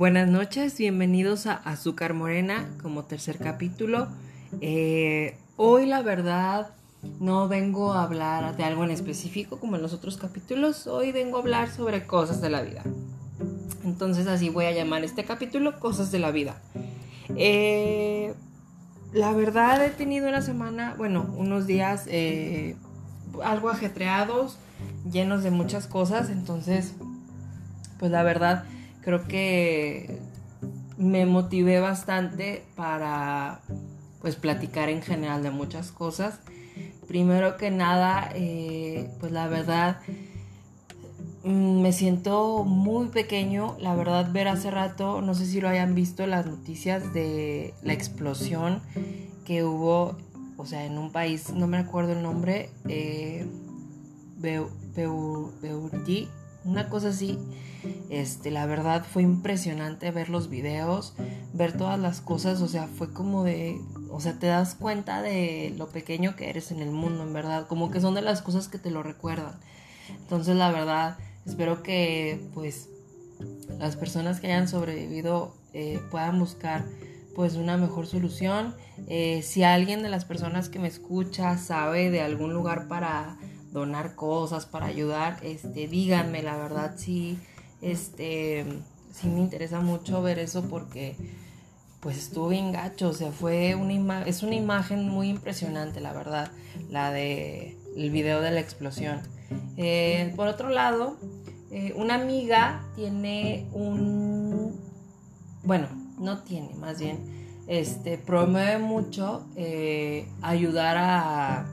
Buenas noches, bienvenidos a Azúcar Morena como tercer capítulo. Eh, hoy la verdad no vengo a hablar de algo en específico como en los otros capítulos, hoy vengo a hablar sobre cosas de la vida. Entonces así voy a llamar este capítulo Cosas de la vida. Eh, la verdad he tenido una semana, bueno, unos días eh, algo ajetreados, llenos de muchas cosas, entonces pues la verdad creo que me motivé bastante para pues platicar en general de muchas cosas. Primero que nada, eh, pues la verdad mm, me siento muy pequeño. La verdad ver hace rato, no sé si lo hayan visto las noticias de la explosión que hubo, o sea, en un país, no me acuerdo el nombre, eh, una cosa así. Este, la verdad fue impresionante ver los videos, ver todas las cosas, o sea, fue como de, o sea, te das cuenta de lo pequeño que eres en el mundo, en verdad, como que son de las cosas que te lo recuerdan. Entonces, la verdad, espero que pues las personas que hayan sobrevivido eh, puedan buscar pues una mejor solución. Eh, si alguien de las personas que me escucha sabe de algún lugar para donar cosas, para ayudar, este, díganme, la verdad sí, este, sí me interesa mucho ver eso porque pues estuvo bien gacho, o sea, fue una es una imagen muy impresionante, la verdad, la de el video de la explosión. Eh, por otro lado, eh, una amiga tiene un, bueno, no tiene, más bien, este, promueve mucho eh, ayudar a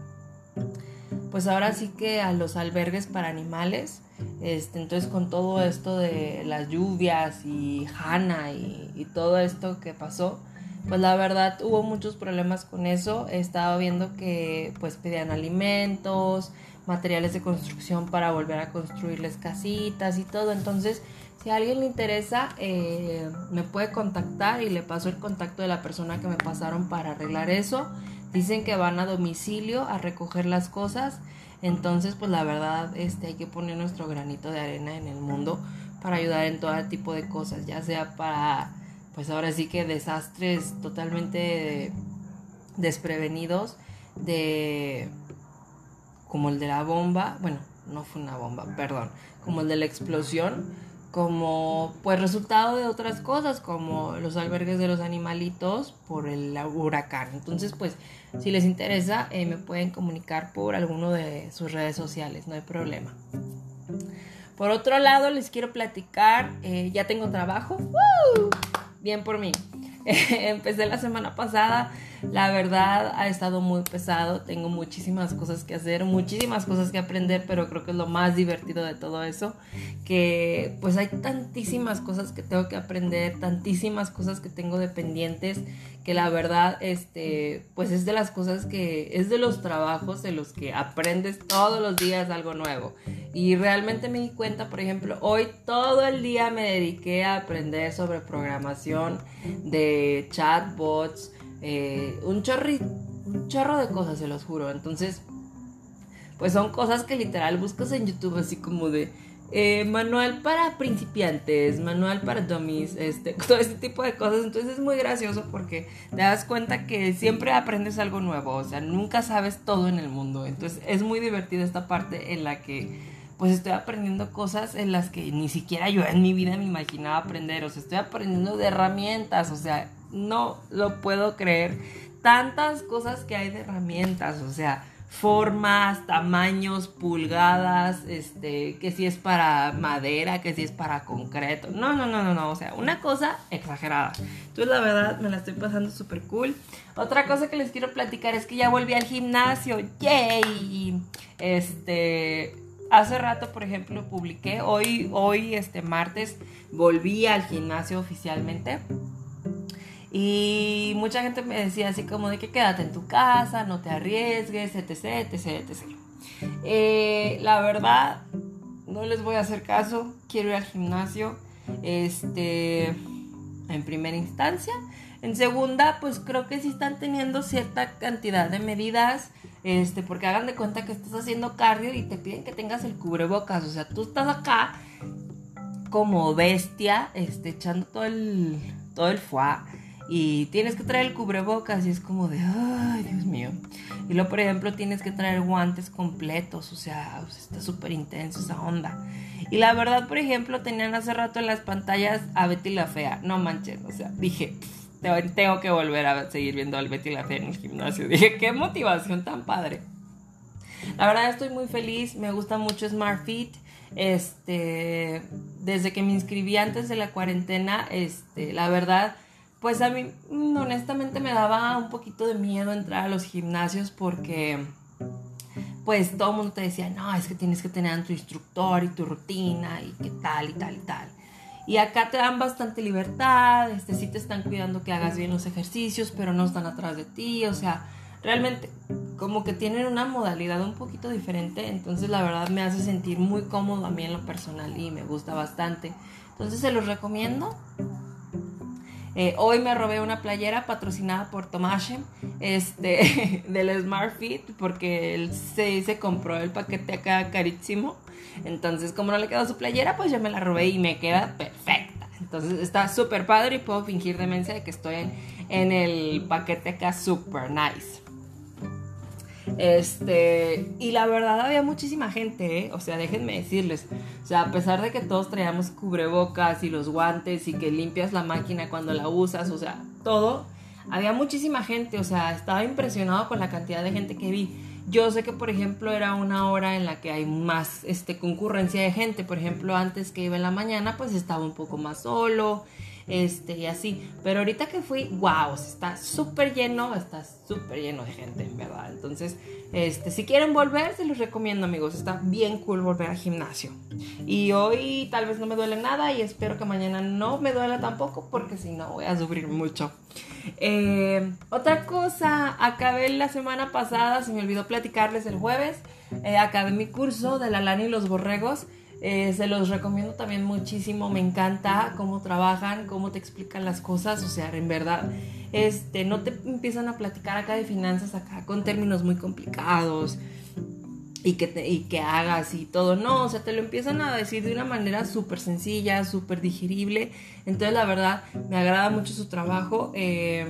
pues ahora sí que a los albergues para animales. Este, entonces con todo esto de las lluvias y Hanna y, todo esto que pasó, pues la verdad hubo muchos problemas con eso. He estado viendo que pues pedían alimentos, materiales de construcción para volver a construirles casitas y todo. Entonces, si a alguien le interesa, eh, me puede contactar y le paso el contacto de la persona que me pasaron para arreglar eso. Dicen que van a domicilio a recoger las cosas. Entonces, pues la verdad, este, hay que poner nuestro granito de arena en el mundo para ayudar en todo tipo de cosas, ya sea para, pues ahora sí que desastres totalmente desprevenidos, de como el de la bomba, bueno, no fue una bomba, perdón, como el de la explosión, como pues resultado de otras cosas como los albergues de los animalitos por el huracán. Entonces pues si les interesa eh, me pueden comunicar por alguno de sus redes sociales, no hay problema. Por otro lado les quiero platicar, eh, ya tengo trabajo, bien por mí. Empecé la semana pasada la verdad ha estado muy pesado, tengo muchísimas cosas que hacer, muchísimas cosas que aprender, pero creo que es lo más divertido de todo eso, que pues hay tantísimas cosas que tengo que aprender, tantísimas cosas que tengo dependientes, que la verdad, este, pues es de las cosas que, es de los trabajos de los que aprendes todos los días algo nuevo. Y realmente me di cuenta, por ejemplo, hoy todo el día me dediqué a aprender sobre programación de chatbots, eh, un, chorri, un chorro de cosas, se los juro. Entonces, pues son cosas que literal buscas en YouTube así como de eh, manual para principiantes, manual para dummies, este, todo este tipo de cosas. Entonces es muy gracioso porque te das cuenta que siempre aprendes algo nuevo, o sea, nunca sabes todo en el mundo. Entonces es muy divertida esta parte en la que pues estoy aprendiendo cosas en las que ni siquiera yo en mi vida me imaginaba aprender, o sea, estoy aprendiendo de herramientas, o sea, no lo puedo creer. Tantas cosas que hay de herramientas, o sea, formas, tamaños, pulgadas, este, que si es para madera, que si es para concreto. No, no, no, no, no, o sea, una cosa exagerada. Entonces, la verdad, me la estoy pasando súper cool. Otra cosa que les quiero platicar es que ya volví al gimnasio. ¡Yay! Este, hace rato, por ejemplo, publiqué, hoy, hoy, este martes, volví al gimnasio oficialmente. Y mucha gente me decía así como de que quédate en tu casa, no te arriesgues, etc, etc, etc. Eh, la verdad, no les voy a hacer caso, quiero ir al gimnasio, este, en primera instancia. En segunda, pues creo que sí están teniendo cierta cantidad de medidas, este, porque hagan de cuenta que estás haciendo cardio y te piden que tengas el cubrebocas, o sea, tú estás acá como bestia, este, echando todo el, todo el foie y tienes que traer el cubrebocas y es como de, ay, Dios mío. Y luego, por ejemplo, tienes que traer guantes completos, o sea, está súper intenso esa onda. Y la verdad, por ejemplo, tenían hace rato en las pantallas a Betty la Fea, no manches, o sea, dije, tengo que volver a seguir viendo al Betty la Fea en el gimnasio. Dije, qué motivación tan padre. La verdad estoy muy feliz, me gusta mucho Smart Fit. Este, desde que me inscribí antes de la cuarentena, este, la verdad pues a mí mm, honestamente me daba un poquito de miedo entrar a los gimnasios porque pues todo el mundo te decía, no, es que tienes que tener a tu instructor y tu rutina y qué tal y tal y tal. Y acá te dan bastante libertad, este, sí te están cuidando que hagas bien los ejercicios, pero no están atrás de ti, o sea, realmente como que tienen una modalidad un poquito diferente, entonces la verdad me hace sentir muy cómodo a mí en lo personal y me gusta bastante. Entonces se los recomiendo. Eh, hoy me robé una playera patrocinada por Tomashe este, del Smart Fit porque él se, compró el paquete acá carísimo. Entonces, como no le quedó su playera, pues yo me la robé y me queda perfecta. Entonces está súper padre y puedo fingir demencia de que estoy en, en el paquete acá súper nice. Este, y la verdad había muchísima gente, ¿eh? o sea, déjenme decirles, o sea, a pesar de que todos traíamos cubrebocas y los guantes y que limpias la máquina cuando la usas, o sea, todo, había muchísima gente, o sea, estaba impresionado con la cantidad de gente que vi. Yo sé que, por ejemplo, era una hora en la que hay más este, concurrencia de gente. Por ejemplo, antes que iba en la mañana, pues estaba un poco más solo este, y así. Pero ahorita que fui, wow, está súper lleno, está súper lleno de gente, en verdad. Entonces, este, si quieren volver, se los recomiendo, amigos. Está bien cool volver al gimnasio. Y hoy tal vez no me duele nada y espero que mañana no me duela tampoco, porque si no voy a sufrir mucho. Eh, otra cosa, acabé la semana pasada, se me olvidó platicarles el jueves, eh, acabé mi curso de la lana y los borregos. Eh, se los recomiendo también muchísimo, me encanta cómo trabajan, cómo te explican las cosas, o sea, en verdad, este, no te empiezan a platicar acá de finanzas acá con términos muy complicados y que, te, y que hagas y todo, no, o sea, te lo empiezan a decir de una manera súper sencilla, súper digerible, entonces la verdad me agrada mucho su trabajo, eh,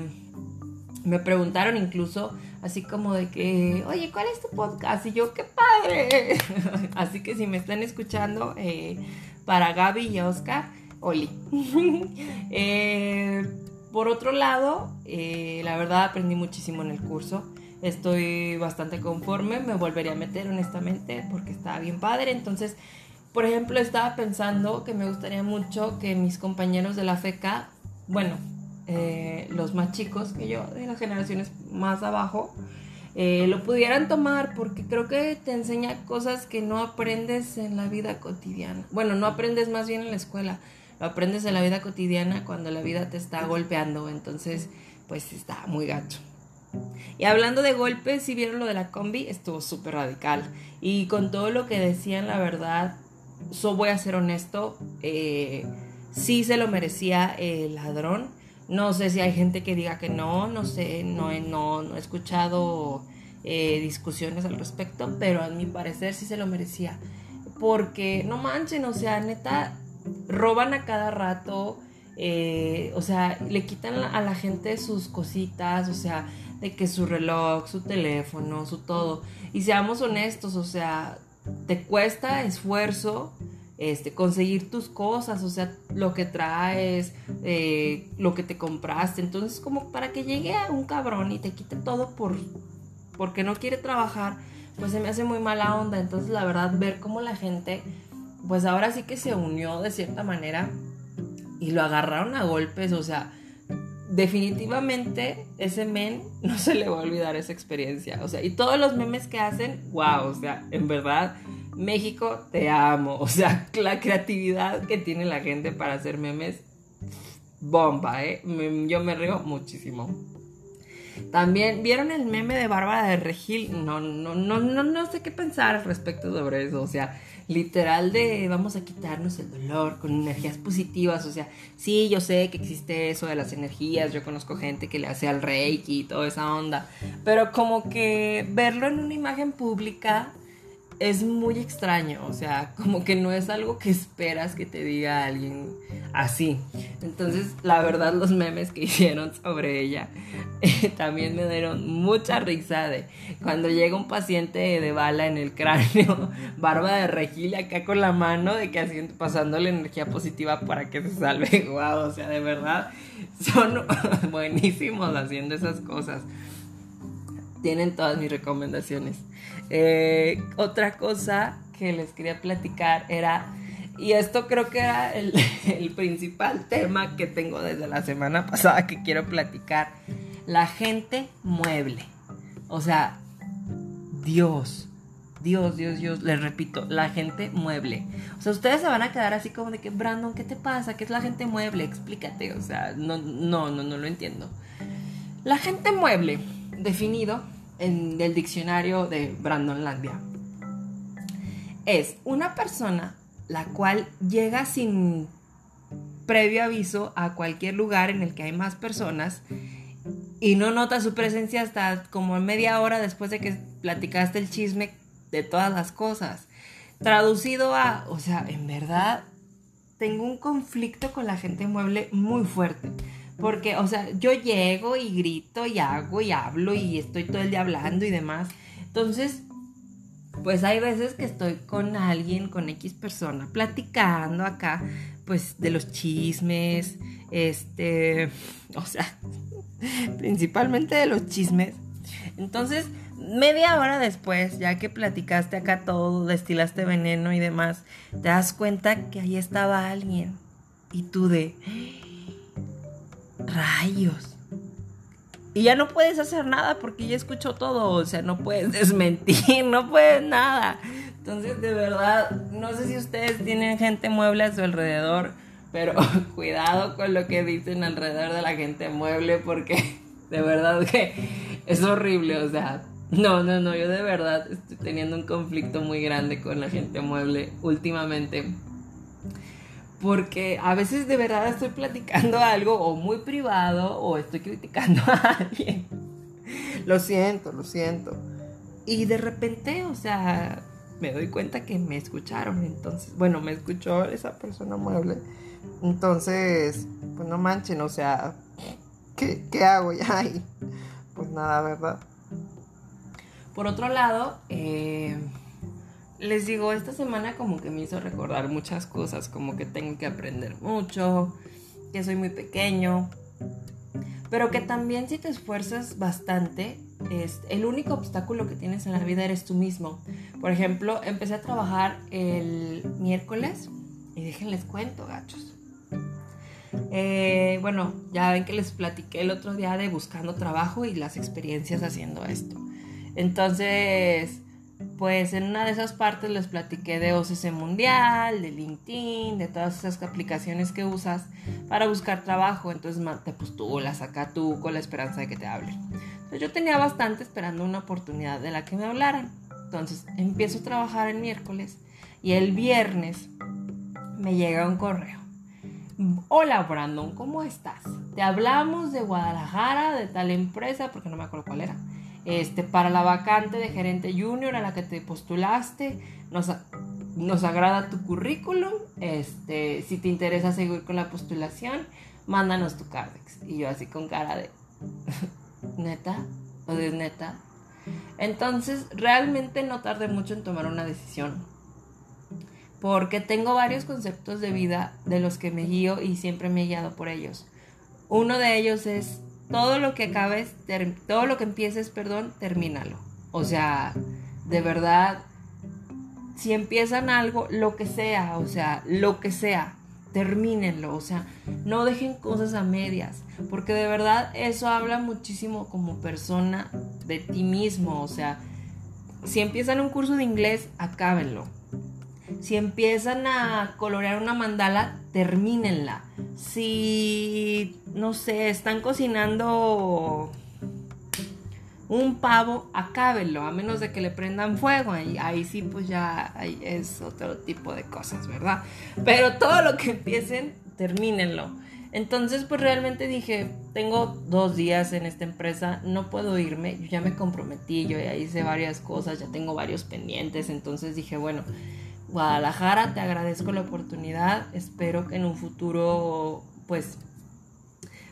me preguntaron incluso así como de que, oye, ¿cuál es tu podcast? Y yo, qué padre. así que si me están escuchando, eh, para Gaby y Oscar, Oli. Eh, por otro lado, eh, la verdad aprendí muchísimo en el curso. Estoy bastante conforme, me volvería a meter honestamente porque estaba bien padre. Entonces, por ejemplo, estaba pensando que me gustaría mucho que mis compañeros de la FECA, bueno, eh, los más chicos que yo, de las generaciones más abajo, eh, lo pudieran tomar porque creo que te enseña cosas que no aprendes en la vida cotidiana. Bueno, no aprendes más bien en la escuela, lo aprendes en la vida cotidiana cuando la vida te está golpeando, entonces pues está muy gacho. Y hablando de golpes, si vieron lo de la combi, estuvo súper radical. Y con todo lo que decían, la verdad, so voy a ser honesto, eh, sí se lo merecía el ladrón no sé si hay gente que diga que no, no sé, no he, no, he escuchado eh, discusiones al respecto, pero a mi parecer sí se lo merecía. Porque no manchen, o sea, neta, roban a cada rato, eh, o sea, le quitan a la gente sus cositas, o sea, de que su reloj, su teléfono, su todo. Y seamos honestos, o sea, te cuesta esfuerzo este, conseguir tus cosas, o sea, lo que traes, eh, lo que te compraste. Entonces, como para que llegue a un cabrón y te quite todo por, porque no quiere trabajar, pues se me hace muy mala onda. Entonces, la verdad, ver cómo la gente, pues ahora sí que se unió de cierta manera y lo agarraron a golpes, o sea, definitivamente ese men no se le va a olvidar esa experiencia. O sea, y todos los memes que hacen, wow, o sea, en verdad México, te amo. O sea, la creatividad que tiene la gente para hacer memes, bomba, ¿eh? yo me río muchísimo. También, ¿vieron el meme de Bárbara de Regil? No, no, no, no, no sé qué pensar al respecto sobre eso. O sea, literal de vamos a quitarnos el dolor con energías positivas. O sea, sí, yo sé que existe eso de las energías. Yo conozco gente que le hace al reiki y toda esa onda. Pero como que verlo en una imagen pública es muy extraño, o sea, como que no es algo que esperas que te diga alguien así. Entonces, la verdad, los memes que hicieron sobre ella eh, también me dieron mucha risa de cuando llega un paciente de bala en el cráneo, barba de regil acá con la mano, de que haciendo, pasando la energía positiva para que se salve. Wow, o sea, de verdad, son buenísimos haciendo esas cosas. Tienen todas mis recomendaciones. Eh, otra cosa que les quería platicar era, y esto creo que era el, el principal tema que tengo desde la semana pasada que quiero platicar, la gente mueble. O sea, Dios. Dios, Dios, Dios, les repito, la gente mueble. O sea, ustedes se van a quedar así como de que, Brandon, ¿qué te pasa? ¿Qué es la gente mueble? Explícate. O sea, no, no, no, no lo entiendo. La gente mueble, definido en el diccionario de Brandon Landia, es una persona la cual llega sin previo aviso a cualquier lugar en el que hay más personas y no nota su presencia hasta como media hora después de que platicaste el chisme de todas las cosas. Traducido a, o sea, en verdad tengo un conflicto con la gente mueble muy fuerte. Porque, o sea, yo llego y grito y hago y hablo y estoy todo el día hablando y demás. Entonces, pues hay veces que estoy con alguien, con X persona, platicando acá, pues de los chismes, este, o sea, principalmente de los chismes. Entonces, media hora después, ya que platicaste acá todo, destilaste veneno y demás, te das cuenta que ahí estaba alguien. Y tú de rayos. Y ya no puedes hacer nada porque ya escuchó todo, o sea, no puedes desmentir, no puedes nada. Entonces, de verdad, no sé si ustedes tienen gente mueble a su alrededor, pero cuidado con lo que dicen alrededor de la gente mueble porque de verdad que es horrible, o sea, no, no, no, yo de verdad estoy teniendo un conflicto muy grande con la gente mueble últimamente. Porque a veces de verdad estoy platicando algo o muy privado o estoy criticando a alguien. Lo siento, lo siento. Y de repente, o sea, me doy cuenta que me escucharon. Entonces, bueno, me escuchó esa persona mueble. Entonces, pues no manchen, o sea, ¿qué, qué hago ya? pues nada, ¿verdad? Por otro lado, eh, les digo, esta semana como que me hizo recordar muchas cosas, como que tengo que aprender mucho, que soy muy pequeño, pero que también si te esfuerzas bastante, es, el único obstáculo que tienes en la vida eres tú mismo. Por ejemplo, empecé a trabajar el miércoles y déjenles cuento, gachos. Eh, bueno, ya ven que les platiqué el otro día de buscando trabajo y las experiencias haciendo esto. Entonces, pues en una de esas partes les platiqué de OCC Mundial, de LinkedIn, de todas esas aplicaciones que usas para buscar trabajo. Entonces te postulas acá tú con la esperanza de que te hablen. Entonces yo tenía bastante esperando una oportunidad de la que me hablaran. Entonces empiezo a trabajar el miércoles y el viernes me llega un correo. Hola Brandon, ¿cómo estás? Te hablamos de Guadalajara, de tal empresa, porque no me acuerdo cuál era este, para la vacante de gerente junior a la que te postulaste. Nos, nos agrada tu currículum. Este, si te interesa seguir con la postulación, mándanos tu Cardex. Y yo así con cara de, neta, o de neta. Entonces, realmente no tardé mucho en tomar una decisión. Porque tengo varios conceptos de vida de los que me guío y siempre me he guiado por ellos. Uno de ellos es todo lo que acabes, todo lo que empieces, perdón, termínalo. O sea, de verdad, si empiezan algo, lo que sea, o sea, lo que sea, termínenlo, o sea, no dejen cosas a medias, porque de verdad eso habla muchísimo como persona de ti mismo, o sea, si empiezan un curso de inglés, acábenlo. Si empiezan a colorear una mandala, termínenla. Si, no sé, están cocinando un pavo, acábenlo, a menos de que le prendan fuego. Ahí, ahí sí, pues ya es otro tipo de cosas, ¿verdad? Pero todo lo que empiecen, termínenlo. Entonces, pues realmente dije, tengo dos días en esta empresa, no puedo irme, yo ya me comprometí, yo ya hice varias cosas, ya tengo varios pendientes, entonces dije, bueno, Guadalajara, te agradezco la oportunidad, espero que en un futuro, pues,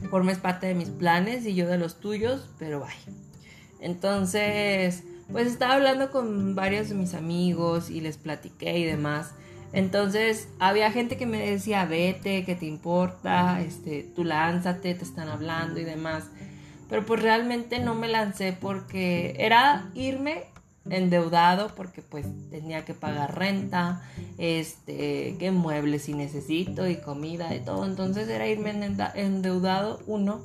formes parte de mis planes y yo de los tuyos, pero bye. Entonces, pues estaba hablando con varios de mis amigos y les platiqué y demás. Entonces había gente que me decía, vete, que te importa, este, tú lánzate, te están hablando y demás. Pero pues realmente no me lancé porque era irme endeudado porque pues tenía que pagar renta, este, que muebles si necesito y comida y todo. Entonces era irme endeudado, uno.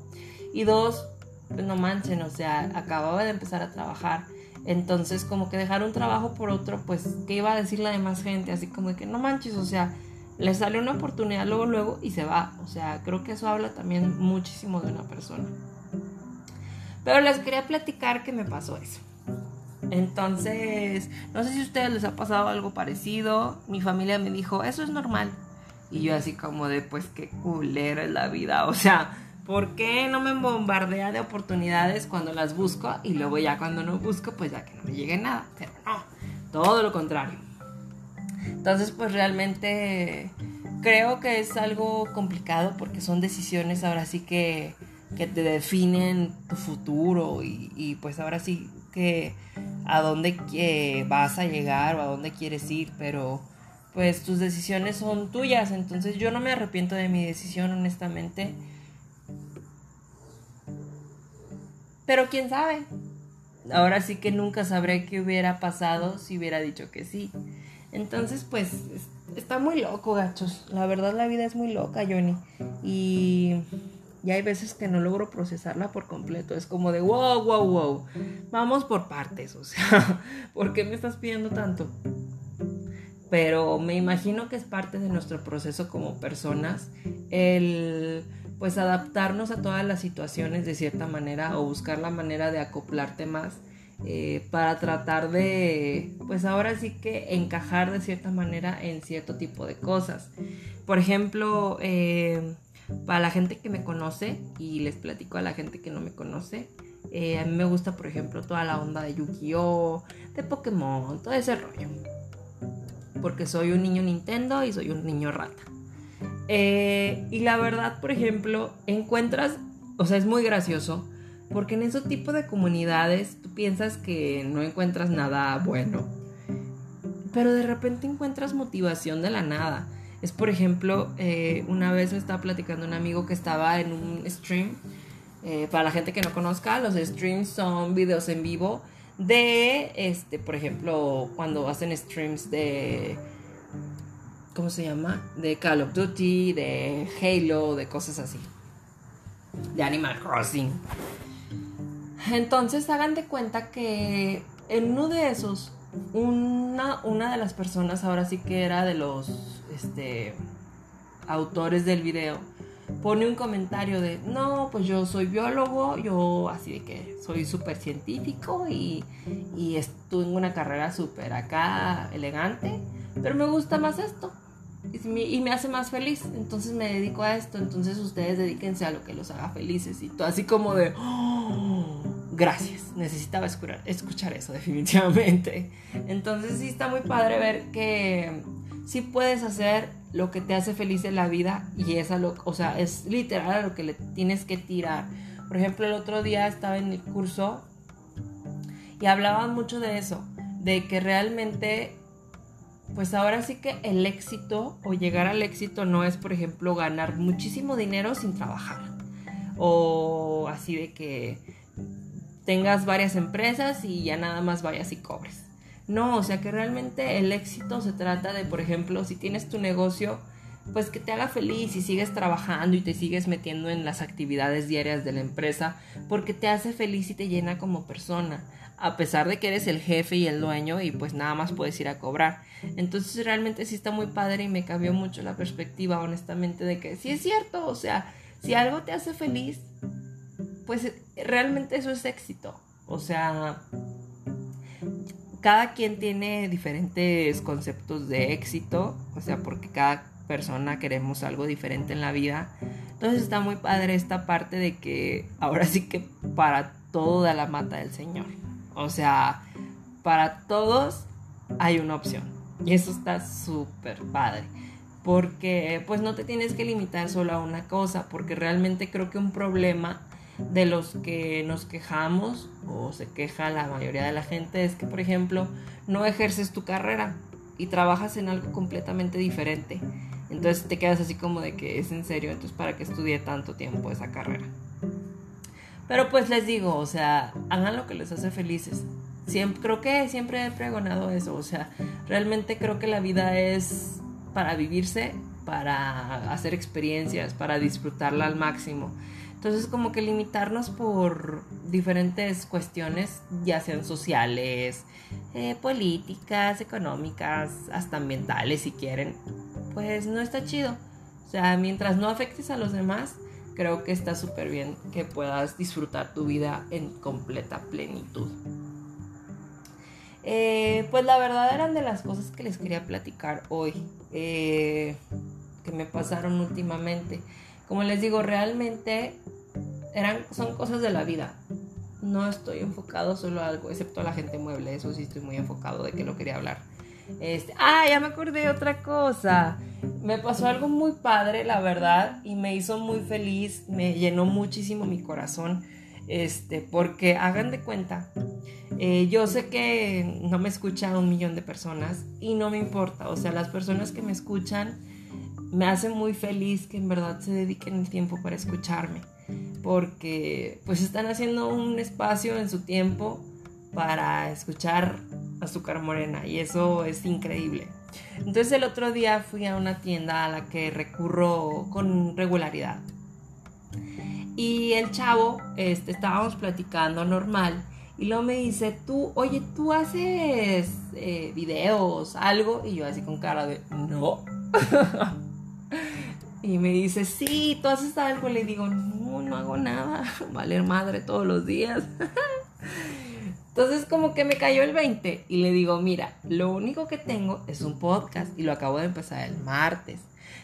Y dos, pues no manchen, o sea, acababa de empezar a trabajar entonces, como que dejar un trabajo por otro, pues, ¿qué iba a decir la demás gente? Así como que no manches, o sea, le sale una oportunidad luego, luego y se va. O sea, creo que eso habla también muchísimo de una persona. Pero les quería platicar que me pasó eso. Entonces, no sé si a ustedes les ha pasado algo parecido. Mi familia me dijo, eso es normal. Y yo así como de, pues qué culera es la vida. O sea, ¿Por qué no me bombardea de oportunidades cuando las busco y luego ya cuando no busco, pues ya que no me llegue nada? Pero no, todo lo contrario. Entonces, pues realmente creo que es algo complicado porque son decisiones ahora sí que, que te definen tu futuro y, y, pues ahora sí que a dónde vas a llegar o a dónde quieres ir, pero pues tus decisiones son tuyas, entonces yo no me arrepiento de mi decisión honestamente Pero quién sabe. Ahora sí que nunca sabré qué hubiera pasado si hubiera dicho que sí. Entonces, pues, está muy loco, gachos. La verdad, la vida es muy loca, Johnny. Y, y hay veces que no logro procesarla por completo. Es como de, wow, wow, wow. Vamos por partes, o sea, ¿por qué me estás pidiendo tanto? Pero me imagino que es parte de nuestro proceso como personas el pues adaptarnos a todas las situaciones de cierta manera o buscar la manera de acoplarte más eh, para tratar de, pues ahora sí que encajar de cierta manera en cierto tipo de cosas. Por ejemplo, eh, para la gente que me conoce, y les platico a la gente que no me conoce, eh, a mí me gusta, por ejemplo, toda la onda de Yu-Gi-Oh!, de Pokémon, todo ese rollo. Porque soy un niño Nintendo y soy un niño rata. Eh, y la verdad, por ejemplo, encuentras, o sea, es muy gracioso, porque en ese tipo de comunidades tú piensas que no encuentras nada bueno, pero de repente encuentras motivación de la nada. Es, por ejemplo, eh, una vez me estaba platicando un amigo que estaba en un stream. Eh, para la gente que no conozca, los streams son videos en vivo de, este, por ejemplo, cuando hacen streams de ¿cómo se llama? De Call of Duty, de Halo, de cosas así. De Animal Crossing. Entonces hagan de cuenta que en uno de esos, una, una de las personas, ahora sí que era de los este, autores del video, pone un comentario de, no, pues yo soy biólogo, yo así de que soy súper científico y, y estuve en una carrera súper acá elegante, pero me gusta más esto y me hace más feliz. Entonces me dedico a esto. Entonces ustedes dedíquense a lo que los haga felices. Y todo así como de, oh, gracias. Necesitaba escuchar, escuchar eso definitivamente. Entonces sí está muy padre ver que sí puedes hacer lo que te hace feliz en la vida y es a lo, o sea, es literal a lo que le tienes que tirar. Por ejemplo, el otro día estaba en el curso y hablaban mucho de eso, de que realmente pues ahora sí que el éxito o llegar al éxito no es, por ejemplo, ganar muchísimo dinero sin trabajar. O así de que tengas varias empresas y ya nada más vayas y cobres. No, o sea que realmente el éxito se trata de, por ejemplo, si tienes tu negocio, pues que te haga feliz y sigues trabajando y te sigues metiendo en las actividades diarias de la empresa porque te hace feliz y te llena como persona a pesar de que eres el jefe y el dueño y pues nada más puedes ir a cobrar. Entonces realmente sí está muy padre y me cambió mucho la perspectiva, honestamente, de que sí es cierto, o sea, si algo te hace feliz, pues realmente eso es éxito. O sea, cada quien tiene diferentes conceptos de éxito, o sea, porque cada persona queremos algo diferente en la vida, Entonces está muy padre esta parte de que ahora sí que para todo da la mata del Señor. O sea, para todos hay una opción. Y eso está súper padre. Porque pues no te tienes que limitar solo a una cosa. Porque realmente creo que un problema de los que nos quejamos o se queja la mayoría de la gente es que, por ejemplo, no ejerces tu carrera y trabajas en algo completamente diferente. Entonces te quedas así como de que es en serio, entonces para qué estudié tanto tiempo esa carrera. Pero pues les digo, o sea, hagan lo que les hace felices. Siempre, creo que siempre he pregonado eso, o sea, realmente creo que la vida es para vivirse, para hacer experiencias, para disfrutarla al máximo. Entonces como que limitarnos por diferentes cuestiones, ya sean sociales, eh, políticas, económicas, hasta ambientales si quieren, pues no está chido. O sea, mientras no afectes a los demás, creo que está súper bien que puedas disfrutar tu vida en completa plenitud. Eh, pues la verdad eran de las cosas que les quería platicar hoy, eh, que me pasaron últimamente. Como les digo, realmente eran, son cosas de la vida. No estoy enfocado solo a algo, excepto a la gente mueble. Eso sí estoy muy enfocado de que lo quería hablar. Este, ah, ya me acordé de otra cosa. Me pasó algo muy padre, la verdad, y me hizo muy feliz, me llenó muchísimo mi corazón. Este, porque hagan de cuenta, eh, yo sé que no me escucha un millón de personas y no me importa. O sea, las personas que me escuchan me hace muy feliz que en verdad se dediquen el tiempo para escucharme, porque pues están haciendo un espacio en su tiempo para escuchar azúcar morena y eso es increíble. Entonces el otro día fui a una tienda a la que recurro con regularidad. Y el chavo, este, estábamos platicando normal y luego me dice, tú, oye, tú haces eh, videos, algo, y yo así con cara de, no. Y me dice, sí, tú haces algo. Le digo, no, no hago nada. Valer madre todos los días. Entonces como que me cayó el 20 y le digo, mira, lo único que tengo es un podcast y lo acabo de empezar el martes.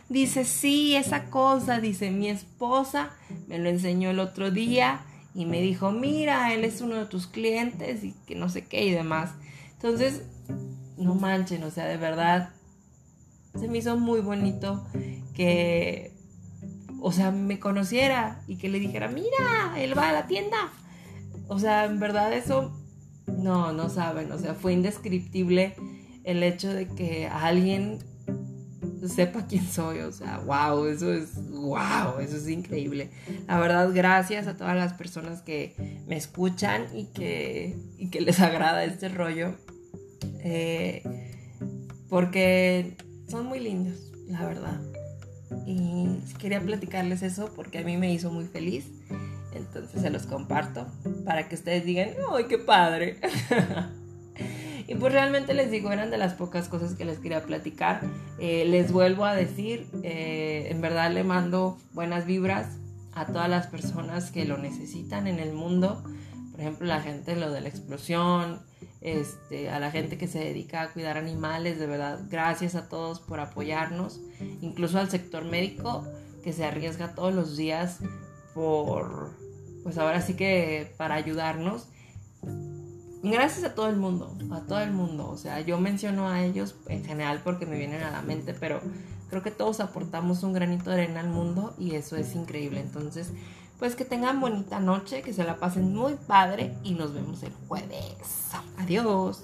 Dice, sí, esa cosa, dice, mi esposa me lo enseñó el otro día y me dijo, mira, él es uno de tus clientes y que no sé qué y demás. Entonces, no manchen, o sea, de verdad, se me hizo muy bonito que, o sea, me conociera y que le dijera, mira, él va a la tienda. O sea, en verdad eso, no, no saben, o sea, fue indescriptible el hecho de que alguien sepa quién soy, o sea, wow, eso es, wow, eso es increíble. La verdad, gracias a todas las personas que me escuchan y que, y que les agrada este rollo, eh, porque son muy lindos, la verdad. Y quería platicarles eso porque a mí me hizo muy feliz. Entonces se los comparto para que ustedes digan, ¡ay, qué padre! y pues realmente les digo, eran de las pocas cosas que les quería platicar. Eh, les vuelvo a decir, eh, en verdad le mando buenas vibras a todas las personas que lo necesitan en el mundo. Por ejemplo, la gente lo de la explosión, este, a la gente que se dedica a cuidar animales, de verdad, gracias a todos por apoyarnos, incluso al sector médico que se arriesga todos los días por, pues ahora sí que para ayudarnos. Gracias a todo el mundo, a todo el mundo. O sea, yo menciono a ellos en general porque me vienen a la mente, pero creo que todos aportamos un granito de arena al mundo y eso es increíble. Entonces, pues que tengan bonita noche, que se la pasen muy padre y nos vemos el jueves. Adiós.